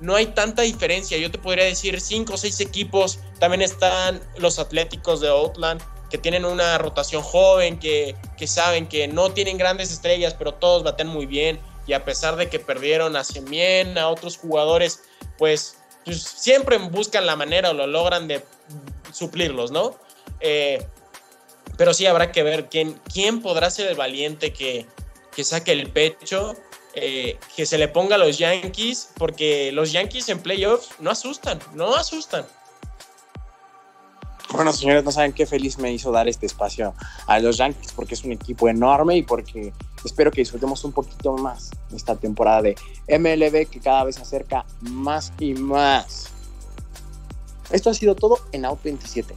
no hay tanta diferencia. Yo te podría decir cinco o seis equipos. También están los Atléticos de Oakland, que tienen una rotación joven, que, que saben que no tienen grandes estrellas, pero todos baten muy bien. Y a pesar de que perdieron a Semien, a otros jugadores, pues, pues siempre buscan la manera o lo logran de suplirlos, ¿no? Eh, pero sí habrá que ver quién, quién podrá ser el valiente que, saque el pecho, eh, que se le ponga a los Yankees, porque los Yankees en playoffs no asustan, no asustan. Bueno, señores, no saben qué feliz me hizo dar este espacio a los Yankees, porque es un equipo enorme y porque espero que disfrutemos un poquito más esta temporada de MLB que cada vez se acerca más y más. Esto ha sido todo en Out 27.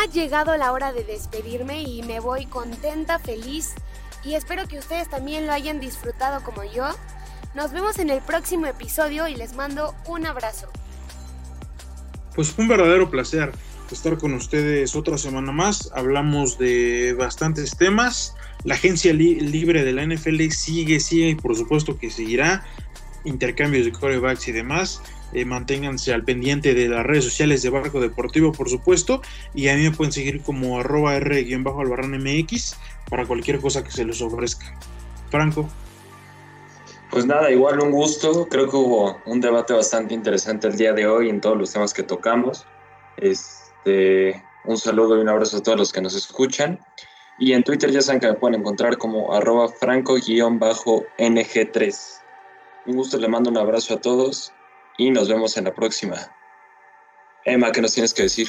Ha llegado la hora de despedirme y me voy contenta, feliz y espero que ustedes también lo hayan disfrutado como yo. Nos vemos en el próximo episodio y les mando un abrazo. Pues fue un verdadero placer estar con ustedes otra semana más. Hablamos de bastantes temas. La agencia libre de la NFL sigue, sigue y por supuesto que seguirá. Intercambios de corebacks y demás. Eh, manténganse al pendiente de las redes sociales de Barco Deportivo, por supuesto. Y a mí me pueden seguir como arroba r-albarrán mx para cualquier cosa que se les ofrezca. Franco. Pues nada, igual un gusto. Creo que hubo un debate bastante interesante el día de hoy en todos los temas que tocamos. Este, un saludo y un abrazo a todos los que nos escuchan. Y en Twitter ya saben que me pueden encontrar como arroba franco-ng3. Un gusto, le mando un abrazo a todos y nos vemos en la próxima. Emma, ¿qué nos tienes que decir?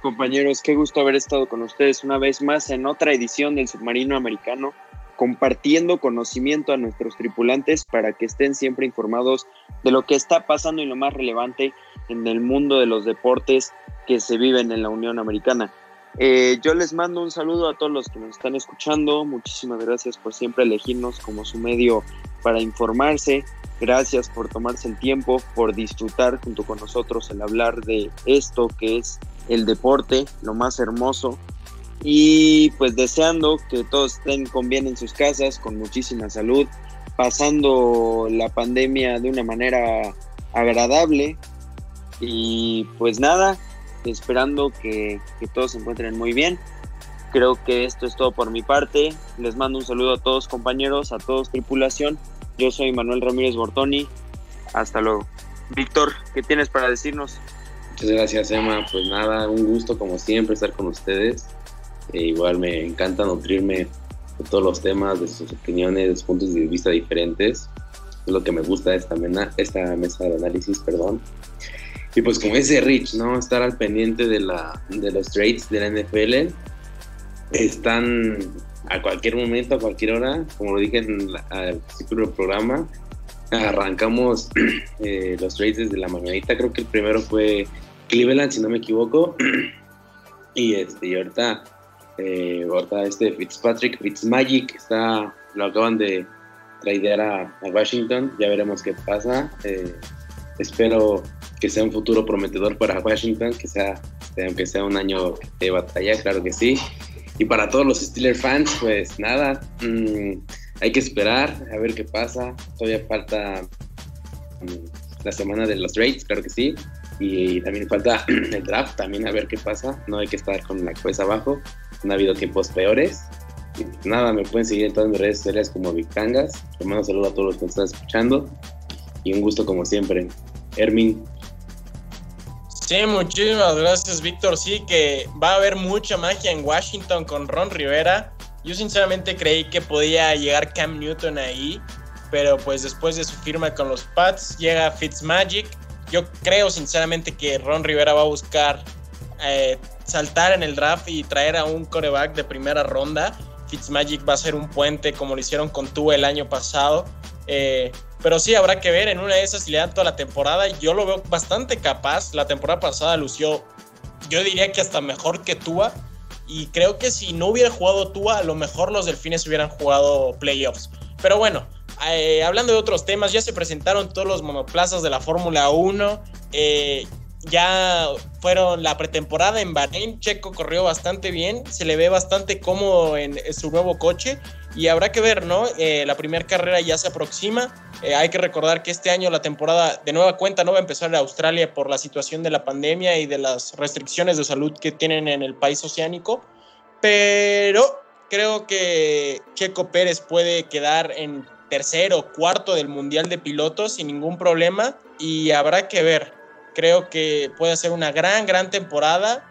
Compañeros, qué gusto haber estado con ustedes una vez más en otra edición del Submarino Americano compartiendo conocimiento a nuestros tripulantes para que estén siempre informados de lo que está pasando y lo más relevante en el mundo de los deportes que se viven en la Unión Americana. Eh, yo les mando un saludo a todos los que nos están escuchando. Muchísimas gracias por siempre elegirnos como su medio para informarse. Gracias por tomarse el tiempo, por disfrutar junto con nosotros el hablar de esto que es el deporte, lo más hermoso y pues deseando que todos estén con bien en sus casas, con muchísima salud, pasando la pandemia de una manera agradable y pues nada, esperando que, que todos se encuentren muy bien. Creo que esto es todo por mi parte. Les mando un saludo a todos compañeros, a todos tripulación. Yo soy Manuel Ramírez Bortoni. Hasta luego. Víctor, ¿qué tienes para decirnos? Muchas gracias, Emma. Pues nada, un gusto como siempre estar con ustedes. E igual me encanta nutrirme de todos los temas, de sus opiniones, de sus puntos de vista diferentes. Es lo que me gusta de esta, esta mesa de análisis, perdón. Y pues como dice Rich, ¿no? Estar al pendiente de, la, de los trades de la NFL. Están a cualquier momento, a cualquier hora, como lo dije en al principio del programa, arrancamos eh, los trades desde la mañanita. Creo que el primero fue Cleveland, si no me equivoco. y, este, y ahorita eh, este Fitzpatrick, Fitzmagic, está, lo acaban de traer a, Washington, ya veremos qué pasa. Eh, espero que sea un futuro prometedor para Washington, que sea, aunque sea un año de batalla, claro que sí. Y para todos los Steelers fans, pues nada, mm, hay que esperar a ver qué pasa. Todavía falta mm, la semana de los trades, claro que sí. Y también falta el draft, también a ver qué pasa. No hay que estar con la cabeza abajo no ha habido tiempos peores. nada, me pueden seguir en todas mis redes sociales como Victangas. Les mando saludo a todos los que me están escuchando. Y un gusto como siempre. Hermin. Sí, muchísimas gracias, Víctor. Sí, que va a haber mucha magia en Washington con Ron Rivera. Yo sinceramente creí que podía llegar Cam Newton ahí, pero pues después de su firma con los Pats llega Fitzmagic. Yo creo sinceramente que Ron Rivera va a buscar eh, saltar en el draft y traer a un coreback de primera ronda. Fitzmagic va a ser un puente como lo hicieron con Tua el año pasado. Eh, pero sí, habrá que ver. En una de esas, si le dan toda la temporada, yo lo veo bastante capaz. La temporada pasada lució, yo diría que hasta mejor que Tua. Y creo que si no hubiera jugado Tua, a lo mejor los delfines hubieran jugado playoffs. Pero bueno, eh, hablando de otros temas, ya se presentaron todos los monoplazas de la Fórmula 1. Eh, ya fueron la pretemporada en Bahrein, Checo corrió bastante bien, se le ve bastante cómodo en, su nuevo coche y habrá que ver, ¿no? Eh, la primera carrera ya se aproxima, eh, hay que recordar que este año la temporada de nueva cuenta no va a empezar en Australia por la situación de la pandemia y de las restricciones de salud que tienen en el país oceánico, pero creo que Checo Pérez puede quedar en tercero, cuarto del Mundial de Pilotos sin ningún problema y habrá que ver. Creo que puede ser una gran, gran temporada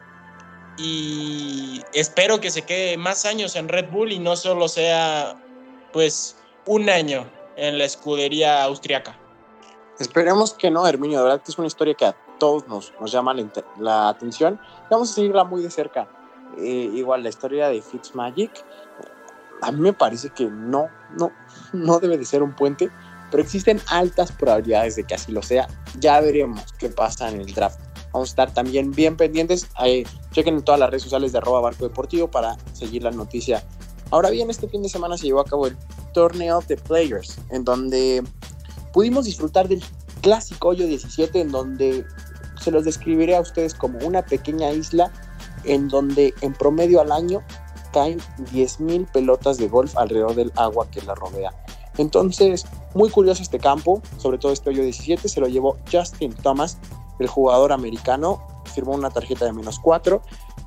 y espero que se quede más años en Red Bull y no solo sea pues un año en la escudería austriaca. Esperemos que no, Herminio, de verdad que es una historia que a todos nos, nos llama la, atención vamos a seguirla muy de cerca. Eh, igual la historia de Fitzmagic, a mí me parece que no, no, no debe de ser un puente, pero existen altas probabilidades de que así lo sea. Ya veremos qué pasa en el draft. Vamos a estar también bien pendientes. chequen en todas las redes sociales de arroba barco deportivo para seguir la noticia. Ahora bien, este fin de semana se llevó a cabo el torneo de Players, en donde pudimos disfrutar del clásico hoyo 17, en donde se los describiré a ustedes como una pequeña isla en donde en promedio al año caen 10.000 pelotas de golf alrededor del agua que la rodea. Entonces, muy curioso este campo, sobre todo este hoyo 17, se lo llevó Justin Thomas, el jugador americano, firmó una tarjeta de menos 4.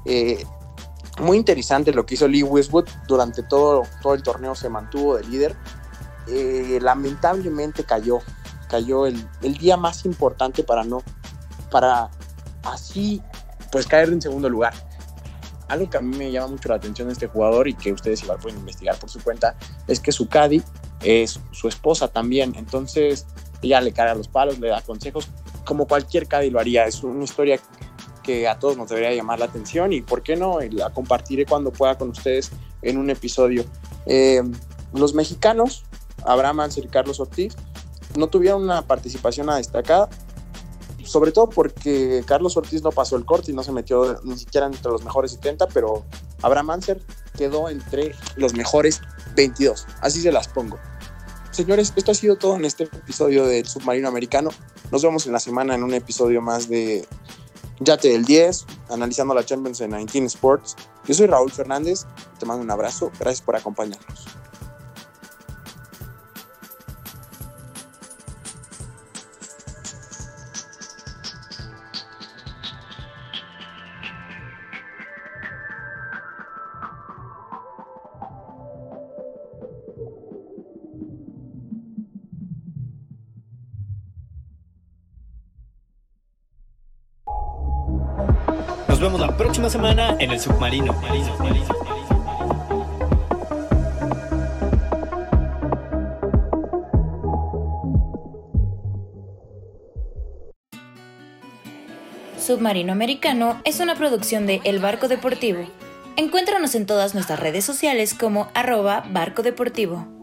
Eh, muy interesante lo que hizo Lee Westwood durante todo, todo el torneo, se mantuvo de líder. Eh, lamentablemente cayó, cayó el, el, día más importante para no, para así pues caer en segundo lugar. Algo que a mí me llama mucho la atención de este jugador y que ustedes igual pueden investigar por su cuenta es que su caddy es su esposa también, entonces ella le carga los palos, le da consejos, como cualquier caddy lo haría, es una historia que a todos nos debería llamar la atención y por qué no, la compartiré cuando pueda con ustedes en un episodio. Eh, los mexicanos, Abraham Anser y Carlos Ortiz, no tuvieron una participación a destacada, sobre todo porque Carlos Ortiz no pasó el corte y no se metió ni siquiera entre los mejores 70, pero Abraham Anser quedó entre los mejores 22, así se las pongo. Señores, esto ha sido todo en este episodio del Submarino Americano. Nos vemos en la semana en un episodio más de Yate del 10, analizando la Champions en 19 Sports. Yo soy Raúl Fernández, te mando un abrazo, gracias por acompañarnos. Submarino. Submarino Americano es una producción de El Barco Deportivo. Encuéntranos en todas nuestras redes sociales como arroba barco deportivo.